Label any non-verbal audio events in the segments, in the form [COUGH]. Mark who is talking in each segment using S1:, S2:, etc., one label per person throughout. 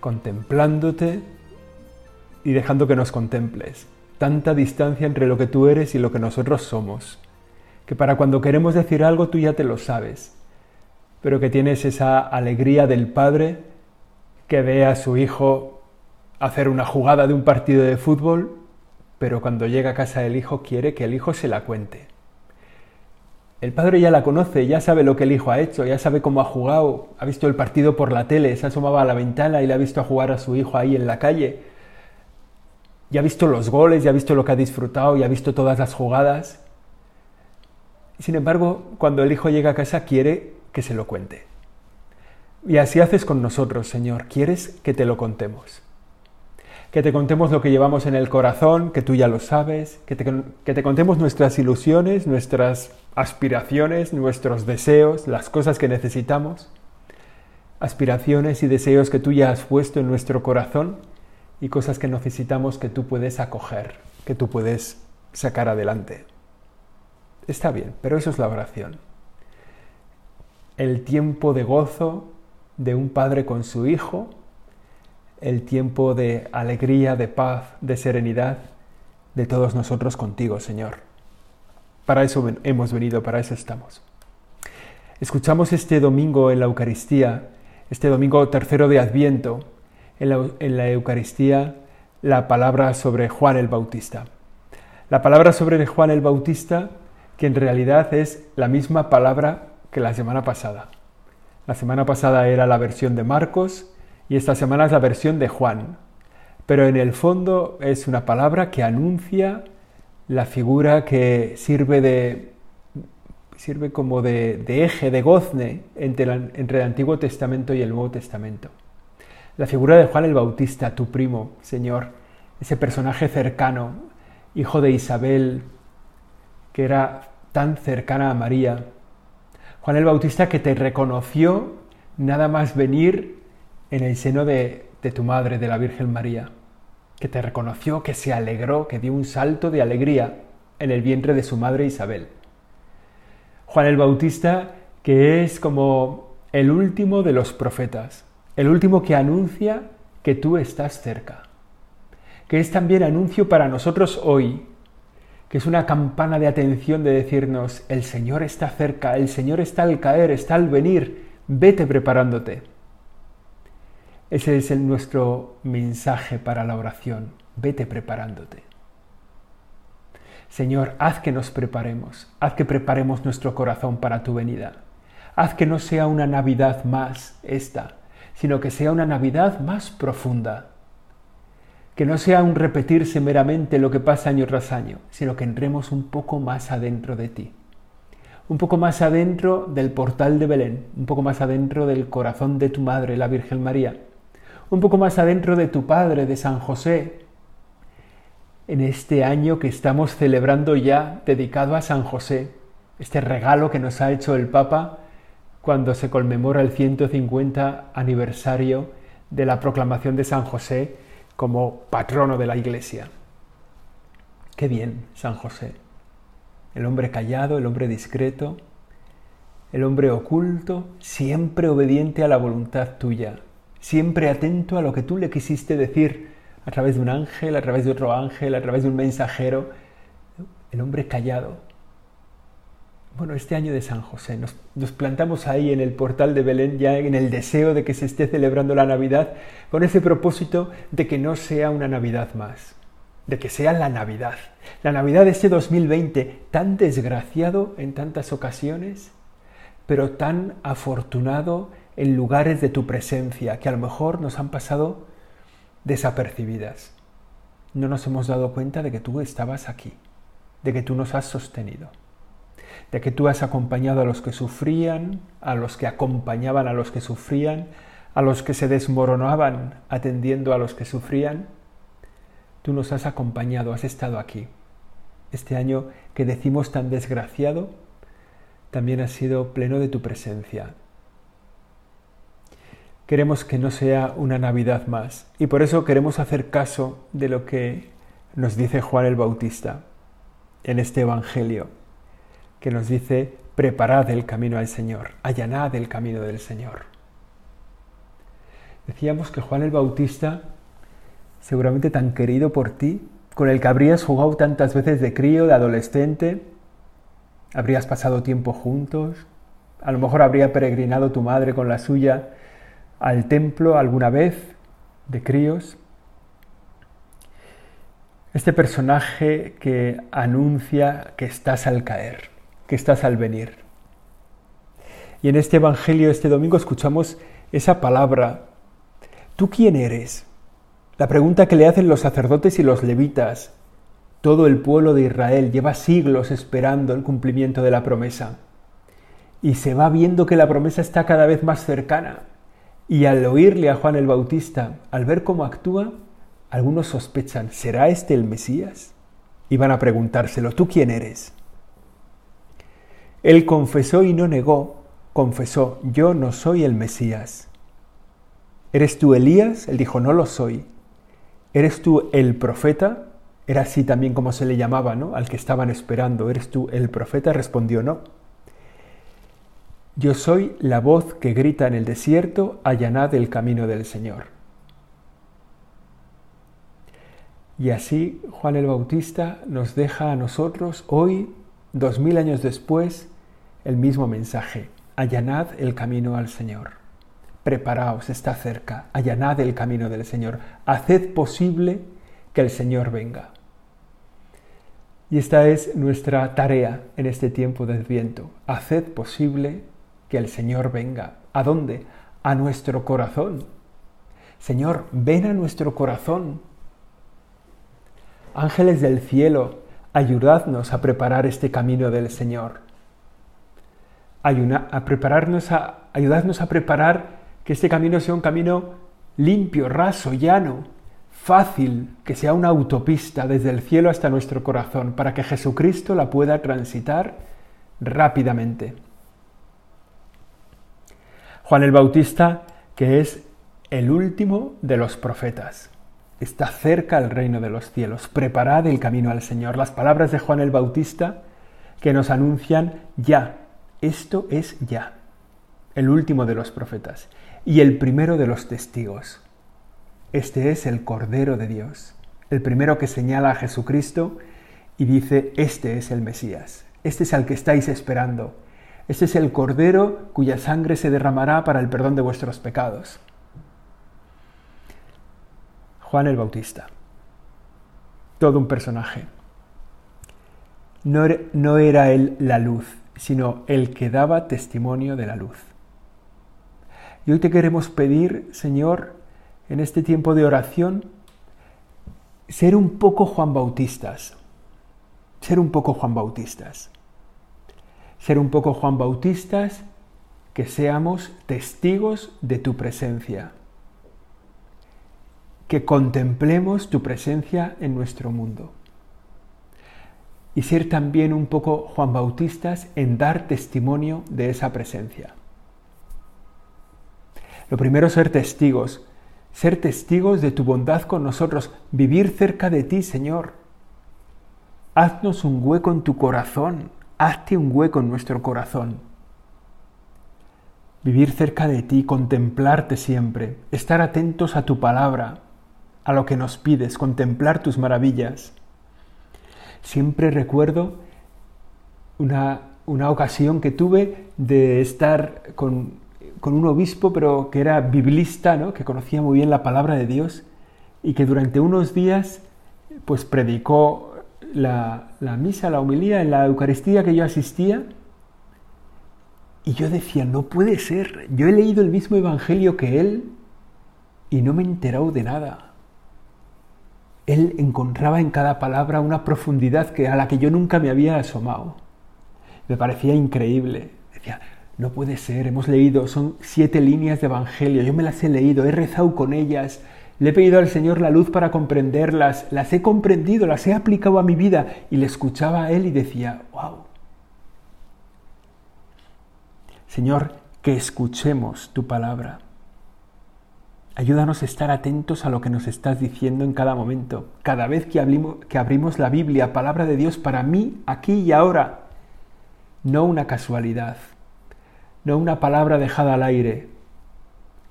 S1: contemplándote y dejando que nos contemples. Tanta distancia entre lo que tú eres y lo que nosotros somos, que para cuando queremos decir algo tú ya te lo sabes, pero que tienes esa alegría del Padre que ve a su hijo hacer una jugada de un partido de fútbol, pero cuando llega a casa el hijo quiere que el hijo se la cuente. El padre ya la conoce, ya sabe lo que el hijo ha hecho, ya sabe cómo ha jugado, ha visto el partido por la tele, se asomaba a la ventana y le ha visto a jugar a su hijo ahí en la calle. Ya ha visto los goles, ya ha visto lo que ha disfrutado, ya ha visto todas las jugadas. Sin embargo, cuando el hijo llega a casa quiere que se lo cuente. Y así haces con nosotros, Señor, quieres que te lo contemos que te contemos lo que llevamos en el corazón, que tú ya lo sabes, que te, contemos nuestras ilusiones, nuestras aspiraciones, nuestros deseos, las cosas que necesitamos, aspiraciones y deseos que tú ya has puesto en nuestro corazón y cosas que necesitamos que tú puedes acoger, que tú puedes sacar adelante. Está bien, pero eso es la oración. El tiempo de gozo de un padre con su hijo el tiempo de alegría, de paz, de serenidad de todos nosotros contigo, Señor. Para eso hemos venido, para eso estamos. Escuchamos este domingo en la Eucaristía, este domingo tercero de Adviento, en la, en la Eucaristía, la palabra sobre Juan el Bautista. La palabra sobre Juan el Bautista, que en realidad es la misma palabra que la semana pasada. La semana pasada era la versión de Marcos y esta semana es la versión de Juan. Pero en el fondo es una palabra que anuncia la figura que sirve de sirve como de, eje, de gozne entre, entre el Antiguo Testamento y el Nuevo Testamento. La figura de Juan el Bautista, tu primo, Señor, ese personaje cercano, hijo de Isabel, que era tan cercana a María. Juan el Bautista que te reconoció nada más venir en el seno de, tu madre, de la Virgen María, que te reconoció, que se alegró, que dio un salto de alegría en el vientre de su madre Isabel. Juan el Bautista, que es como el último de los profetas, el último que anuncia que tú estás cerca, que es también anuncio para nosotros hoy, que es una campana de atención de decirnos, el Señor está cerca, el Señor está al caer, está al venir, vete preparándote. Ese es nuestro mensaje para la oración. Vete preparándote. Señor, haz que nos preparemos, haz que preparemos nuestro corazón para tu venida. Haz que no sea una Navidad más esta, sino que sea una Navidad más profunda. Que no sea un repetirse meramente lo que pasa año tras año, sino que entremos un poco más adentro de ti. Un poco más adentro del portal de Belén, un poco más adentro del corazón de tu Madre, la Virgen María un poco más adentro de tu Padre, de San José, en este año que estamos celebrando ya dedicado a San José, este regalo que nos ha hecho el Papa cuando se conmemora el 150 aniversario de la proclamación de San José como patrono de la Iglesia. Qué bien, San José. El hombre callado, el hombre discreto, el hombre oculto, siempre obediente a la voluntad tuya, siempre atento a lo que tú le quisiste decir a través de un ángel, a través de otro ángel, a través de un mensajero, el hombre callado. Bueno, este año de San José nos, plantamos ahí en el portal de Belén ya en el deseo de que se esté celebrando la Navidad con ese propósito de que no sea una Navidad más, de que sea la Navidad. La Navidad de este 2020 tan desgraciado en tantas ocasiones, pero tan afortunado en lugares de tu presencia que a lo mejor nos han pasado desapercibidas. No nos hemos dado cuenta de que tú estabas aquí, de que tú nos has sostenido, de que tú has acompañado a los que sufrían, a los que acompañaban a los que sufrían, a los que se desmoronaban atendiendo a los que sufrían, tú nos has acompañado, has estado aquí. Este año que decimos tan desgraciado, también ha sido pleno de tu presencia. Queremos que no sea una Navidad más y por eso queremos hacer caso de lo que nos dice Juan el Bautista en este Evangelio, que nos dice, preparad el camino al Señor, allanad el camino del Señor. Decíamos que Juan el Bautista, seguramente tan querido por ti, con el que habrías jugado tantas veces de crío, de adolescente, habrías pasado tiempo juntos, a lo mejor habría peregrinado tu madre con la suya al templo alguna vez de críos. Este personaje que anuncia que estás al caer, que estás al venir. Y en este Evangelio, este domingo, escuchamos esa palabra. ¿Tú quién eres? La pregunta que le hacen los sacerdotes y los levitas. Todo el pueblo de Israel lleva siglos esperando el cumplimiento de la promesa. Y se va viendo que la promesa está cada vez más cercana. Y al oírle a Juan el Bautista, al ver cómo actúa, algunos sospechan, ¿será este el Mesías? Y van a preguntárselo, ¿tú quién eres? Él confesó y no negó, confesó, yo no soy el Mesías. ¿Eres tú Elías? Él dijo, no lo soy. ¿Eres tú el profeta? Era así también como se le llamaba, ¿no? Al que estaban esperando. ¿Eres tú el profeta? Respondió, no. Yo soy la voz que grita en el desierto, allanad el camino del Señor. Y así Juan el Bautista nos deja a nosotros hoy, dos mil años después, el mismo mensaje. Allanad el camino al Señor. Preparaos, está cerca. Allanad el camino del Señor. Haced posible que el Señor venga. Y esta es nuestra tarea en este tiempo del viento. Haced posible que el Señor venga. ¿A dónde? A nuestro corazón. Señor, ven a nuestro corazón Ángeles del cielo, ayudadnos a preparar este camino del Señor. a prepararnos a, ayudadnos a preparar que este camino sea un camino limpio, raso, llano, fácil, que sea una autopista desde el cielo hasta nuestro corazón, para que Jesucristo la pueda transitar rápidamente. Juan el Bautista, que es el último de los profetas. Está cerca el reino de los cielos. Preparad el camino al Señor. Las palabras de Juan el Bautista que nos anuncian ya. Esto es ya. El último de los profetas y el primero de los testigos. Este es el Cordero de Dios, el primero que señala a Jesucristo y dice, este es el Mesías, este es al que estáis esperando, este es el Cordero cuya sangre se derramará para el perdón de vuestros pecados. Juan el Bautista. Todo un personaje. No, era él la luz, sino el que daba testimonio de la luz. Y hoy te queremos pedir, Señor, en este tiempo de oración, ser un poco Juan Bautistas. Ser un poco Juan Bautistas. Ser un poco Juan Bautistas que seamos testigos de tu presencia que contemplemos tu presencia en nuestro mundo. Y ser también un poco Juan Bautistas en dar testimonio de esa presencia. Lo primero ser testigos, ser testigos de tu bondad con nosotros, vivir cerca de ti, Señor. Haznos un hueco en tu corazón, hazte un hueco en nuestro corazón. Vivir cerca de ti, contemplarte siempre, estar atentos a tu palabra, a lo que nos pides, contemplar tus maravillas. Siempre recuerdo una, ocasión que tuve de estar con, un obispo, pero que era biblista, ¿no? que conocía muy bien la palabra de Dios y que durante unos días pues predicó la, la misa, la homilía en la Eucaristía que yo asistía. Y yo decía, no puede ser, yo he leído el mismo Evangelio que él y no me he enterado de nada él encontraba en cada palabra una profundidad que, a la que yo nunca me había asomado. Me parecía increíble. Decía, no puede ser, hemos leído, son siete líneas de Evangelio, yo me las he leído, he rezado con ellas, le he pedido al Señor la luz para comprenderlas, las he comprendido, las he aplicado a mi vida y le escuchaba a Él y decía, wow. Señor, que escuchemos tu palabra. Ayúdanos a estar atentos a lo que nos estás diciendo en cada momento. Cada vez que, abrimos la Biblia, palabra de Dios para mí, aquí y ahora. No una casualidad, no una palabra dejada al aire.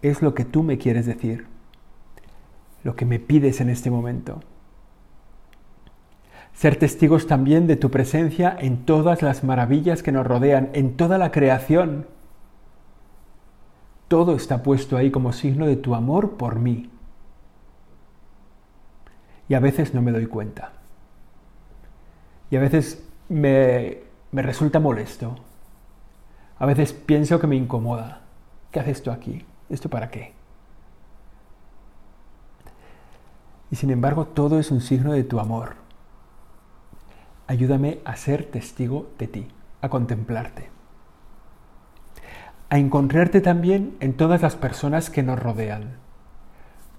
S1: Es lo que tú me quieres decir, lo que me pides en este momento. Ser testigos también de tu presencia en todas las maravillas que nos rodean, en toda la creación todo está puesto ahí como signo de tu amor por mí. Y a veces no me doy cuenta. Y a veces me, me resulta molesto. A veces pienso que me incomoda. ¿Qué haces tú aquí? ¿Esto para qué? Y sin embargo, todo es un signo de tu amor. Ayúdame a ser testigo de ti, a contemplarte a encontrarte también en todas las personas que nos rodean.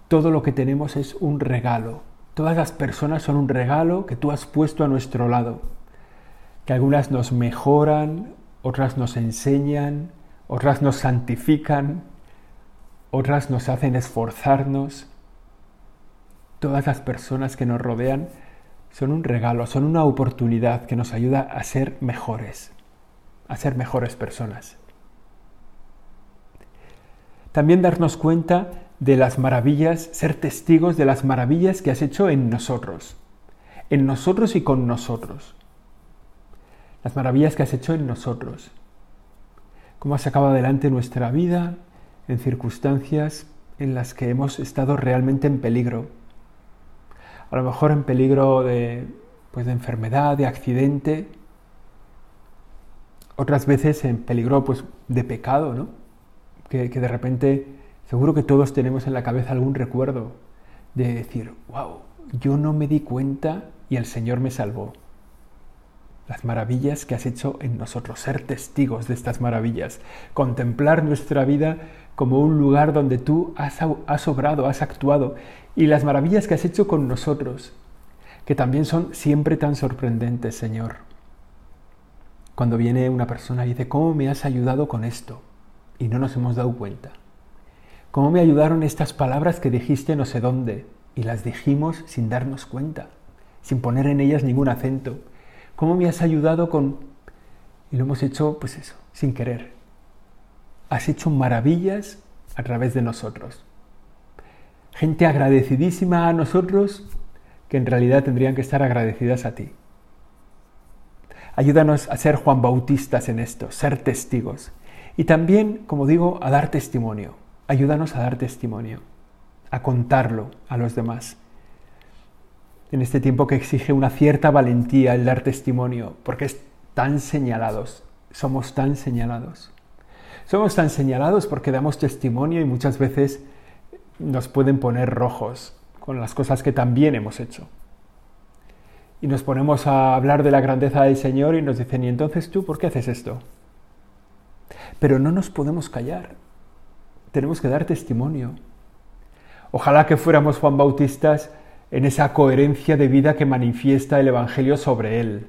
S1: Todo lo que tenemos es un regalo. Todas las personas son un regalo que tú has puesto a nuestro lado. Que algunas nos mejoran, otras nos enseñan, otras nos santifican, otras nos hacen esforzarnos. Todas las personas que nos rodean son un regalo, son una oportunidad que nos ayuda a ser mejores, a ser mejores personas. También darnos cuenta de las maravillas, ser testigos de las maravillas que has hecho en nosotros, en nosotros y con nosotros. Las maravillas que has hecho en nosotros. Cómo has sacado adelante nuestra vida en circunstancias en las que hemos estado realmente en peligro. A lo mejor en peligro de, pues de enfermedad, de accidente. Otras veces en peligro pues, de pecado, ¿no? que, de repente, seguro que todos tenemos en la cabeza algún recuerdo de decir, wow, yo no me di cuenta y el Señor me salvó. Las maravillas que has hecho en nosotros, ser testigos de estas maravillas, contemplar nuestra vida como un lugar donde tú has, has obrado, has actuado, y las maravillas que has hecho con nosotros, que también son siempre tan sorprendentes, Señor. Cuando viene una persona y dice, ¿cómo me has ayudado con esto? y no nos hemos dado cuenta. ¿Cómo me ayudaron estas palabras que dijiste no sé dónde y las dijimos sin darnos cuenta, sin poner en ellas ningún acento? ¿Cómo me has ayudado con... Y lo hemos hecho, pues eso, sin querer. Has hecho maravillas a través de nosotros. Gente agradecidísima a nosotros que en realidad tendrían que estar agradecidas a ti. Ayúdanos a ser Juan Bautistas en esto, ser testigos, y también, como digo, a dar testimonio. Ayúdanos a dar testimonio, a contarlo a los demás. En este tiempo que exige una cierta valentía el dar testimonio, porque es tan señalados, somos tan señalados. Somos tan señalados porque damos testimonio y muchas veces nos pueden poner rojos con las cosas que también hemos hecho. Y nos ponemos a hablar de la grandeza del Señor y nos dicen, ¿y entonces tú por qué haces esto? Pero no nos podemos callar. Tenemos que dar testimonio. Ojalá que fuéramos Juan Bautistas en esa coherencia de vida que manifiesta el Evangelio sobre él.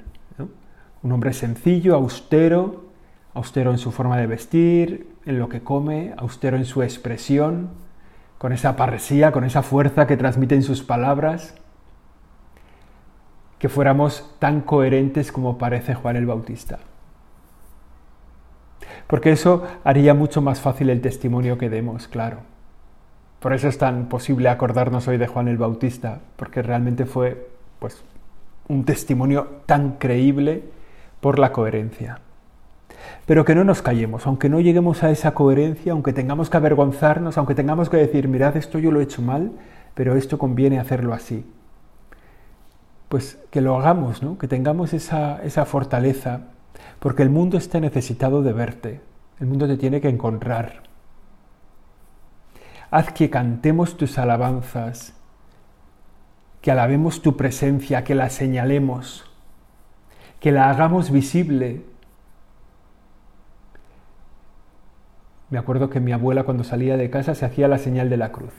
S1: Un hombre sencillo, austero, austero en su forma de vestir, en lo que come, austero en su expresión, con esa parresía, con esa fuerza que transmiten sus palabras. Que fuéramos tan coherentes como parece Juan el Bautista porque eso haría mucho más fácil el testimonio que demos, claro. Por eso es tan posible acordarnos hoy de Juan el Bautista, porque realmente fue pues un testimonio tan creíble por la coherencia. Pero que no nos callemos, aunque no lleguemos a esa coherencia, aunque tengamos que avergonzarnos, aunque tengamos que decir, mirad, esto yo lo he hecho mal, pero esto conviene hacerlo así. Pues que lo hagamos, ¿no? que tengamos esa, esa fortaleza porque el mundo está necesitado de verte, el mundo te tiene que encontrar. Haz que cantemos tus alabanzas, que alabemos tu presencia, que la señalemos, que la hagamos visible, Me acuerdo que mi abuela cuando salía de casa se hacía la señal de la cruz.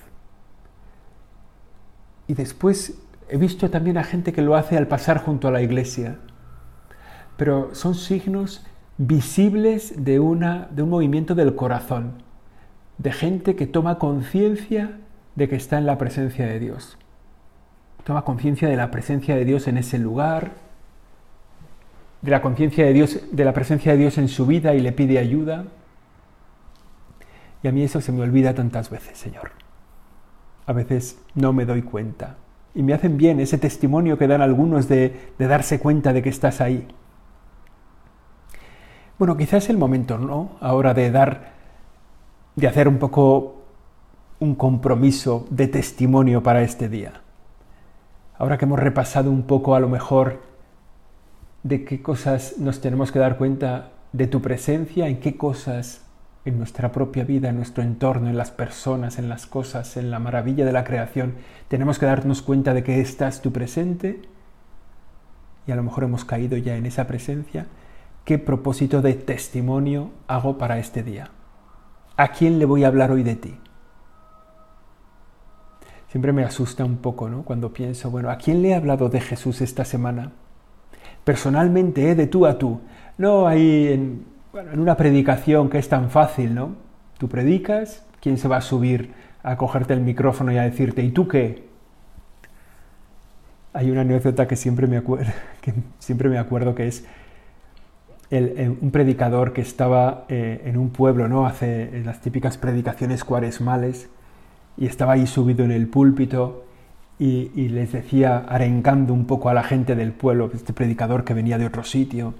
S1: Y después he visto también a gente que lo hace al pasar junto a la iglesia. Pero son signos visibles de, una, de un movimiento del corazón, de gente que toma conciencia de que está en la presencia de Dios. Toma conciencia de la presencia de Dios en ese lugar, de la conciencia de Dios, de la presencia de Dios en su vida y le pide ayuda. Y a mí eso se me olvida tantas veces, Señor. A veces no me doy cuenta. Y me hacen bien ese testimonio que dan algunos de, de darse cuenta de que estás ahí. Bueno, quizás es el momento, ¿no? Ahora de dar, de hacer un poco un compromiso de testimonio para este día. Ahora que hemos repasado un poco a lo mejor de qué cosas nos tenemos que dar cuenta de tu presencia, en qué cosas en nuestra propia vida, en nuestro entorno, en las personas, en las cosas, en la maravilla de la creación, tenemos que darnos cuenta de que estás tu presente y a lo mejor hemos caído ya en esa presencia. ¿Qué propósito de testimonio hago para este día? ¿A quién le voy a hablar hoy de ti? Siempre me asusta un poco, ¿no? Cuando pienso, bueno, ¿a quién le he hablado de Jesús esta semana? personalmente, ¿eh? de tú a tú. No hay en, en una predicación que es tan fácil, ¿no? Tú predicas, ¿quién se va a subir a cogerte el micrófono y a decirte, ¿y tú qué? Hay una anécdota que siempre me, acuerdo, [LAUGHS] que siempre me acuerdo que es el, un predicador que estaba eh, en un pueblo, ¿no? Hace las típicas predicaciones cuaresmales y estaba ahí subido en el púlpito y, les decía, arengando un poco a la gente del pueblo, este predicador que venía de otro sitio,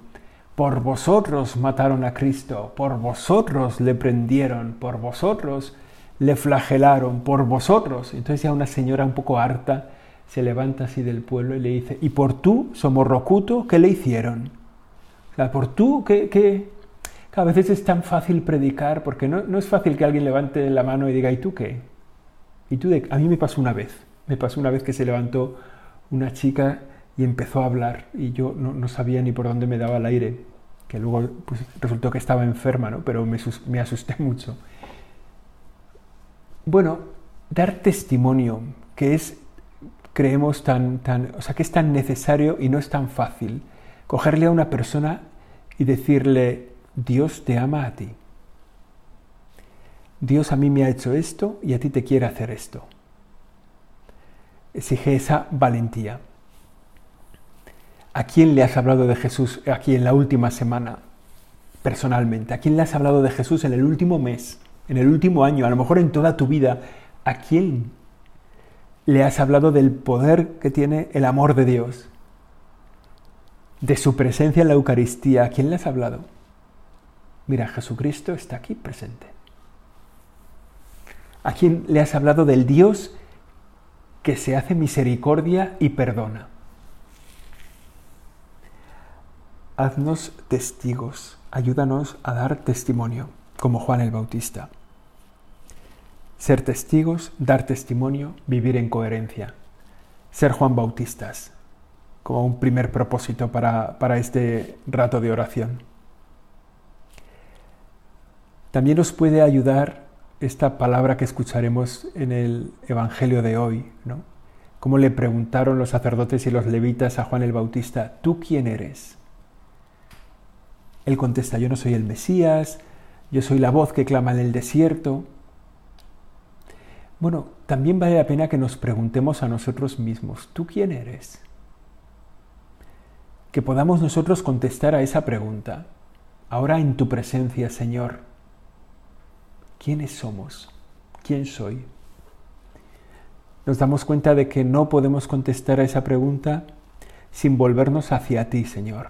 S1: por vosotros mataron a Cristo, por vosotros le prendieron, por vosotros le flagelaron, por vosotros. Entonces ya una señora un poco harta se levanta así del pueblo y le dice, ¿y por tú, Somorrocuto, qué le hicieron? O sea, por tú, ¿qué, qué? a veces es tan fácil predicar, porque no, no, es fácil que alguien levante la mano y diga, ¿y tú qué? ¿Y tú. A mí me pasó una vez. Me pasó una vez que se levantó una chica y empezó a hablar y yo no, sabía ni por dónde me daba el aire, que luego pues, resultó que estaba enferma, ¿no? pero me, me asusté mucho. Bueno, dar testimonio, que es, creemos, tan, tan, o sea, que es tan necesario y no es tan fácil. Cogerle a una persona y decirle, Dios te ama a ti. Dios a mí me ha hecho esto y a ti te quiere hacer esto exige esa valentía. ¿A quién le has hablado de Jesús aquí en la última semana, personalmente? ¿A quién le has hablado de Jesús en el último mes, en el último año, a lo mejor en toda tu vida? ¿A quién le has hablado del poder que tiene el amor de Dios? De su presencia en la Eucaristía. ¿A quién le has hablado? Mira, Jesucristo está aquí presente. ¿A quién le has hablado del Dios que se hace misericordia y perdona. Haznos testigos, ayúdanos a dar testimonio, como Juan el Bautista. Ser testigos, dar testimonio, vivir en coherencia. Ser Juan Bautistas, como un primer propósito para, para este rato de oración. También nos puede ayudar esta palabra que escucharemos en el Evangelio de hoy, ¿no? Cómo le preguntaron los sacerdotes y los levitas a Juan el Bautista, ¿tú quién eres? Él contesta, yo no soy el Mesías, yo soy la voz que clama en el desierto. Bueno, también vale la pena que nos preguntemos a nosotros mismos, ¿tú quién eres? Que podamos nosotros contestar a esa pregunta, ahora en tu presencia, Señor ¿Quiénes somos? ¿Quién soy? Nos damos cuenta de que no podemos contestar a esa pregunta sin volvernos hacia ti, Señor.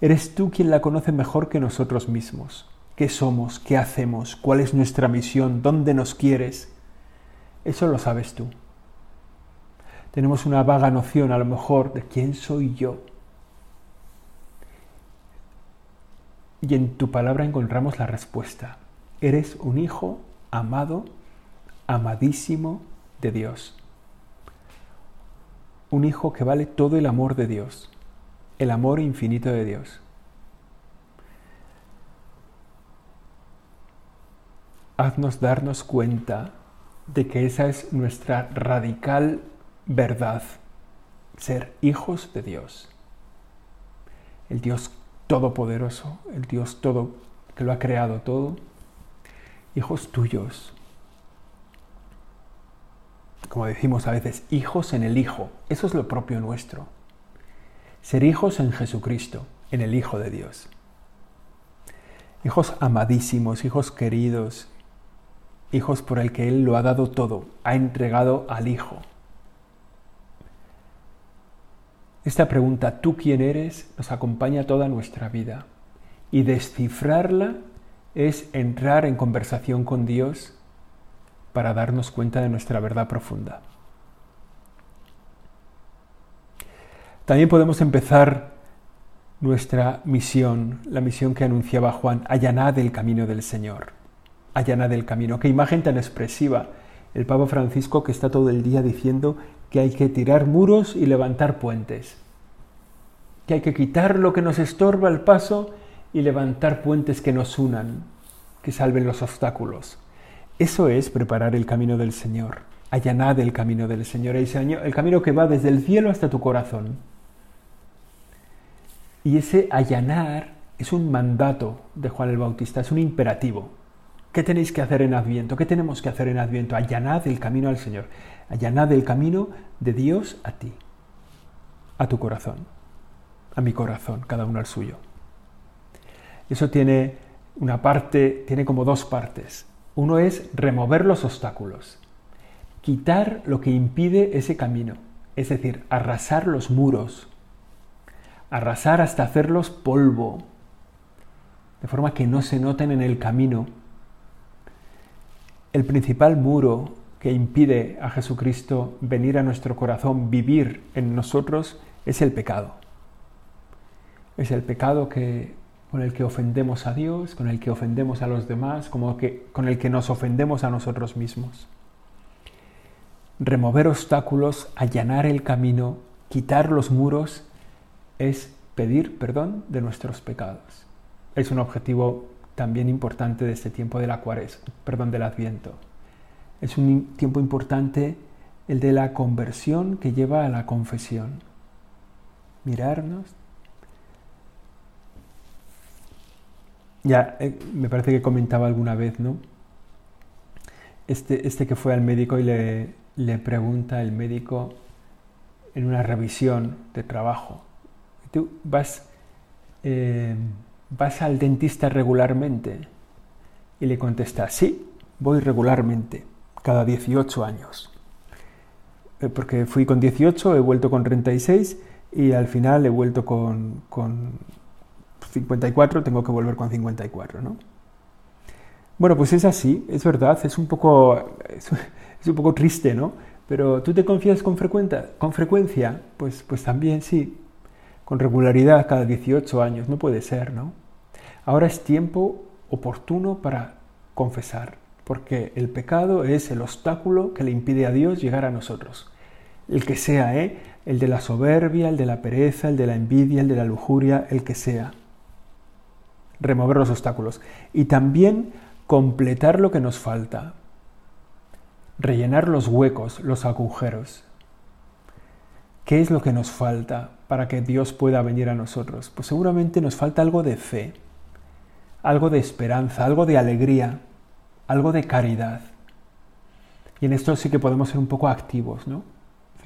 S1: Eres tú quien la conoce mejor que nosotros mismos. ¿Qué somos? ¿Qué hacemos? ¿Cuál es nuestra misión? ¿Dónde nos quieres? Eso lo sabes tú. Tenemos una vaga noción a lo mejor de quién soy yo. Y en tu palabra encontramos la respuesta. Eres un hijo amado, amadísimo de Dios. Un hijo que vale todo el amor de Dios, el amor infinito de Dios. haznos darnos cuenta de que esa es nuestra radical verdad, ser hijos de Dios. El Dios todopoderoso, el Dios todo que lo ha creado todo, hijos tuyos. Como decimos a veces, hijos en el Hijo. Eso es lo propio nuestro. Ser hijos en Jesucristo, en el Hijo de Dios. Hijos amadísimos, hijos queridos, hijos por el que Él lo ha dado todo, ha entregado al Hijo. Esta pregunta, ¿tú quién eres?, nos acompaña toda nuestra vida. Y descifrarla es entrar en conversación con Dios para darnos cuenta de nuestra verdad profunda. También podemos empezar nuestra misión, la misión que anunciaba Juan, allanad el camino del Señor allana del camino. Qué imagen tan expresiva. El Papa Francisco que está todo el día diciendo que hay que tirar muros y levantar puentes. Que hay que quitar lo que nos estorba el paso y levantar puentes que nos unan, que salven los obstáculos. Eso es preparar el camino del Señor. Allanad el camino del Señor, el camino que va desde el cielo hasta tu corazón. Y ese allanar es un mandato de Juan el Bautista, es un imperativo. ¿Qué tenéis que hacer en Adviento? ¿Qué tenemos que hacer en Adviento? Allanad el camino al Señor. Allanad el camino de Dios a ti, a tu corazón, a mi corazón, cada uno al suyo. Eso tiene una parte, tiene como dos partes. Uno es remover los obstáculos, quitar lo que impide ese camino, es decir, arrasar los muros, arrasar hasta hacerlos polvo, de forma que no se noten en el camino el principal muro que impide a Jesucristo venir a nuestro corazón, vivir en nosotros, es el pecado. Es el pecado que, con el que ofendemos a Dios, con el que ofendemos a los demás, como que, con el que nos ofendemos a nosotros mismos. Remover obstáculos, allanar el camino, quitar los muros, es pedir perdón de nuestros pecados. Es un objetivo también importante de este tiempo de la cuaresma, perdón, del adviento. Es un tiempo importante el de la conversión que lleva a la confesión. Mirarnos. Ya, eh, me parece que comentaba alguna vez, ¿no? Este, este que fue al médico y le, le pregunta el médico en una revisión de trabajo. Tú vas... Eh, ¿vas al dentista regularmente? Y le contesta, sí, voy regularmente, cada 18 años. Eh, porque fui con 18, he vuelto con 36 y al final he vuelto con, con 54, tengo que volver con 54, ¿no? Bueno, pues es así, es verdad, es un poco, es, un poco triste, ¿no? Pero ¿tú te confías con, frecuencia? con frecuencia? Pues, pues también sí, con regularidad cada 18 años, no puede ser, ¿no? Ahora es tiempo oportuno para confesar, porque el pecado es el obstáculo que le impide a Dios llegar a nosotros. El que sea, ¿eh? El de la soberbia, el de la pereza, el de la envidia, el de la lujuria, el que sea. Remover los obstáculos. Y también completar lo que nos falta. Rellenar los huecos, los agujeros. ¿Qué es lo que nos falta para que Dios pueda venir a nosotros? Pues seguramente nos falta algo de fe, algo de esperanza, algo de alegría, algo de caridad. Y en esto sí que podemos ser un poco activos, ¿no?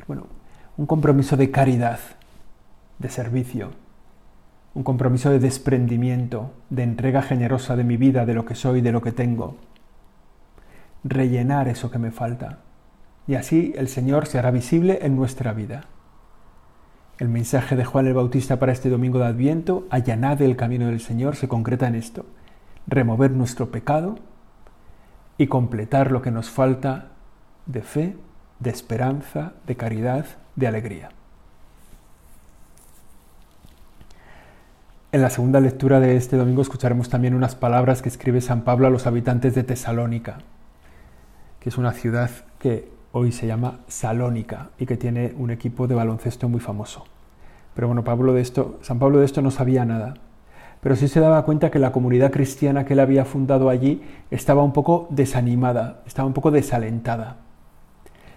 S1: Bueno, un compromiso de caridad, de servicio, un compromiso de desprendimiento, de entrega generosa de mi vida, de lo que soy, de lo que tengo. Rellenar eso que me falta. Y así el Señor se hará visible en nuestra vida. El mensaje de Juan el Bautista para este domingo de Adviento, allanad el camino del Señor, se concreta en esto, remover nuestro pecado y completar lo que nos falta de fe, de esperanza, de caridad, de alegría. En la segunda lectura de este domingo escucharemos también unas palabras que escribe San Pablo a los habitantes de Tesalónica, que es una ciudad que hoy se llama Salónica y que tiene un equipo de baloncesto muy famoso. Pero bueno, Pablo de esto, San Pablo de esto no sabía nada. pero sí se daba cuenta que la comunidad cristiana que él había fundado allí estaba un poco desanimada, estaba un poco desalentada.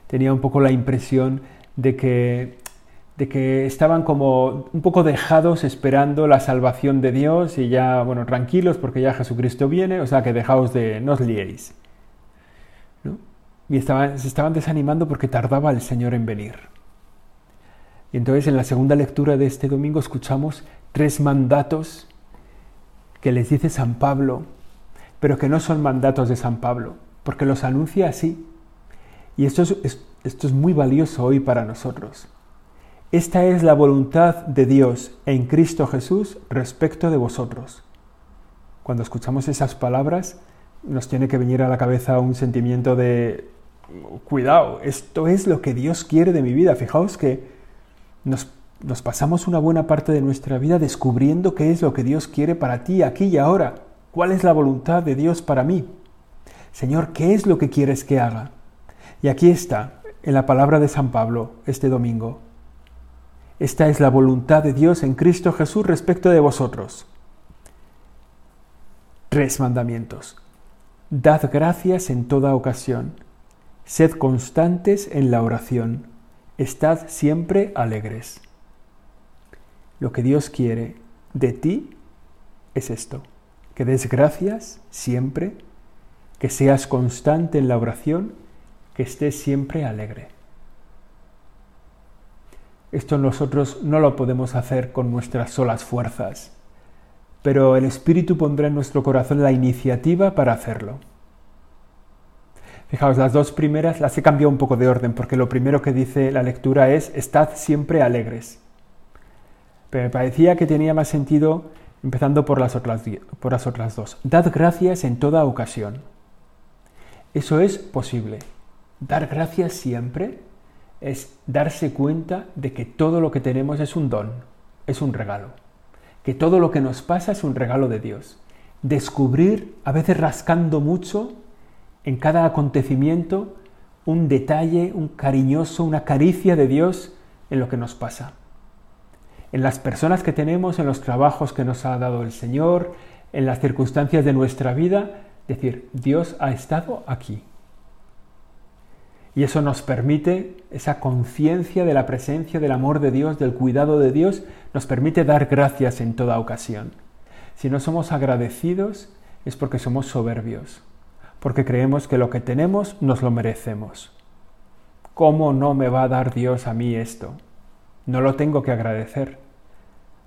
S1: Tenía un poco la impresión de que, de que estaban como un poco dejados esperando la salvación de Dios y ya, bueno, tranquilos porque ya Jesucristo viene, o sea que dejaos de, no os liéis. Y estaban, se estaban desanimando porque tardaba el Señor en venir. Y entonces en la segunda lectura de este domingo escuchamos tres mandatos que les dice San Pablo, pero que no son mandatos de San Pablo, porque los anuncia así. Y esto es, esto es muy valioso hoy para nosotros. Esta es la voluntad de Dios en Cristo Jesús respecto de vosotros. Cuando escuchamos esas palabras, nos tiene que venir a la cabeza un sentimiento de, cuidado, esto es lo que Dios quiere de mi vida. Fijaos que nos pasamos una buena parte de nuestra vida descubriendo qué es lo que Dios quiere para ti aquí y ahora. ¿Cuál es la voluntad de Dios para mí? Señor, ¿qué es lo que quieres que haga? Y aquí está, en la palabra de San Pablo, este domingo. Esta es la voluntad de Dios en Cristo Jesús respecto de vosotros. Tres mandamientos. Dad gracias en toda ocasión. Sed constantes en la oración. Estad siempre alegres. Lo que Dios quiere de ti es esto, que des gracias siempre, que seas constante en la oración, que estés siempre alegre. Esto nosotros no lo podemos hacer con nuestras solas fuerzas, pero el Espíritu pondrá en nuestro corazón la iniciativa para hacerlo. Fijaos, las dos primeras las he cambiado un poco de orden, porque lo primero que dice la lectura es, estad siempre alegres pero me parecía que tenía más sentido empezando por las otras, por las otras dos. Dad gracias en toda ocasión. Eso es posible. Dar gracias siempre es darse cuenta de que todo lo que tenemos es un don, es un regalo. Que todo lo que nos pasa es un regalo de Dios. Descubrir, a veces rascando mucho, en cada acontecimiento, un detalle, un cariñoso, una caricia de Dios en lo que nos pasa en las personas que tenemos, en los trabajos que nos ha dado el Señor, en las circunstancias de nuestra vida, decir, Dios ha estado aquí. Y eso nos permite, esa conciencia de la presencia, del amor de Dios, del cuidado de Dios, nos permite dar gracias en toda ocasión. Si no somos agradecidos es porque somos soberbios, porque creemos que lo que tenemos nos lo merecemos. ¿Cómo no me va a dar Dios a mí esto? No lo tengo que agradecer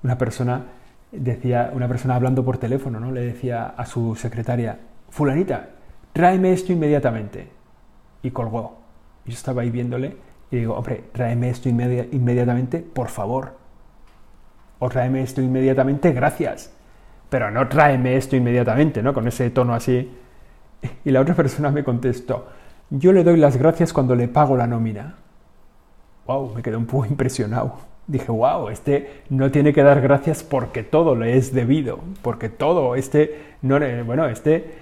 S1: una persona decía, una persona hablando por teléfono, ¿no? Le decía a su secretaria, fulanita, tráeme esto inmediatamente. Y colgó. Yo estaba ahí viéndole y digo, hombre, tráeme esto inmediatamente, por favor. O tráeme esto inmediatamente, gracias. Pero no tráeme esto inmediatamente, ¿no? Con ese tono así. Y la otra persona me contestó, yo le doy las gracias cuando le pago la nómina. Wow, me quedé un poco impresionado dije, wow, este no tiene que dar gracias porque todo le es debido, porque todo, este, no, bueno, este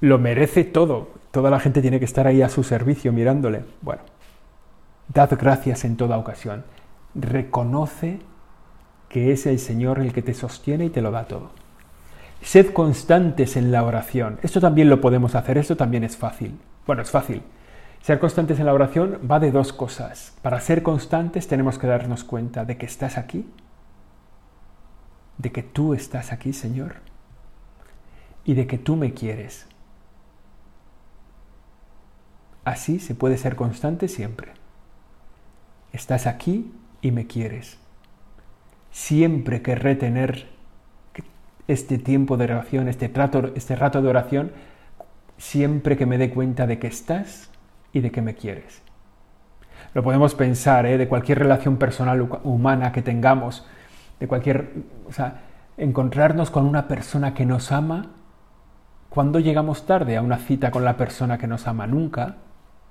S1: lo merece todo. Toda la gente tiene que estar ahí a su servicio mirándole. Bueno, dad gracias en toda ocasión. Reconoce que es el Señor el que te sostiene y te lo da todo. Sed constantes en la oración. Esto también lo podemos hacer, esto también es fácil. Bueno, es fácil. Ser constantes en la oración va de dos cosas. Para ser constantes tenemos que darnos cuenta de que estás aquí, de que tú estás aquí, Señor, y de que tú me quieres. Así se puede ser constante siempre. Estás aquí y me quieres. Siempre querré tener este tiempo de oración, este, este rato de oración, siempre que me dé cuenta de que estás y de que me quieres. Lo podemos pensar ¿eh? de cualquier relación personal humana que tengamos, de cualquier, o sea, encontrarnos con una persona que nos ama. ¿Cuándo llegamos tarde a una cita con la persona que nos ama? Nunca,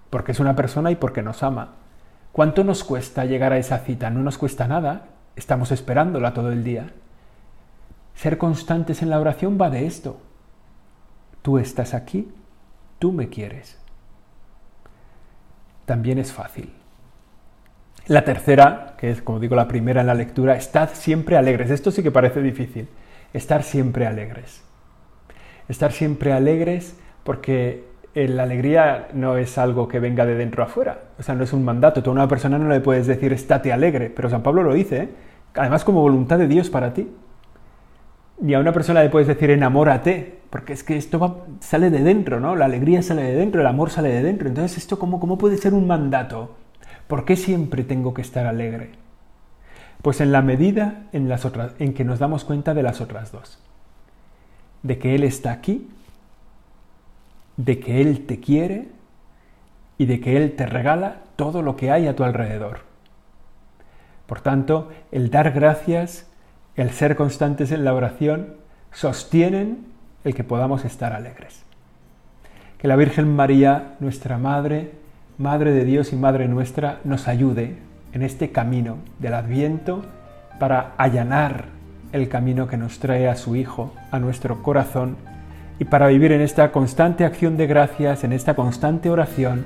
S1: porque es una persona y porque nos ama. ¿Cuánto nos cuesta llegar a esa cita? No nos cuesta nada, estamos esperándola todo el día. Ser constantes en la oración va de esto. Tú estás aquí, tú me quieres también es fácil. La tercera, que es como digo la primera en la lectura, estad siempre alegres. Esto sí que parece difícil. estar siempre alegres. Estar siempre alegres porque la alegría no es algo que venga de dentro afuera, o sea, no es un mandato. Tú a una persona no le puedes decir estate alegre, pero San Pablo lo dice, ¿eh? además como voluntad de Dios para ti. Ni a una persona le puedes decir enamórate, porque es que esto sale de dentro, ¿no? La alegría sale de dentro, el amor sale de dentro. Entonces, ¿esto cómo, cómo puede ser un mandato? ¿Por qué siempre tengo que estar alegre? Pues en la medida en, las otras, en que nos damos cuenta de las otras dos. De que Él está aquí, de que Él te quiere y de que Él te regala todo lo que hay a tu alrededor. Por tanto, el dar gracias, el ser constantes en la oración, sostienen el que podamos estar alegres. Que la Virgen María, nuestra Madre, Madre de Dios y Madre nuestra, nos ayude en este camino del Adviento para allanar el camino que nos trae a su Hijo, a nuestro corazón, y para vivir en esta constante acción de gracias, en esta constante oración,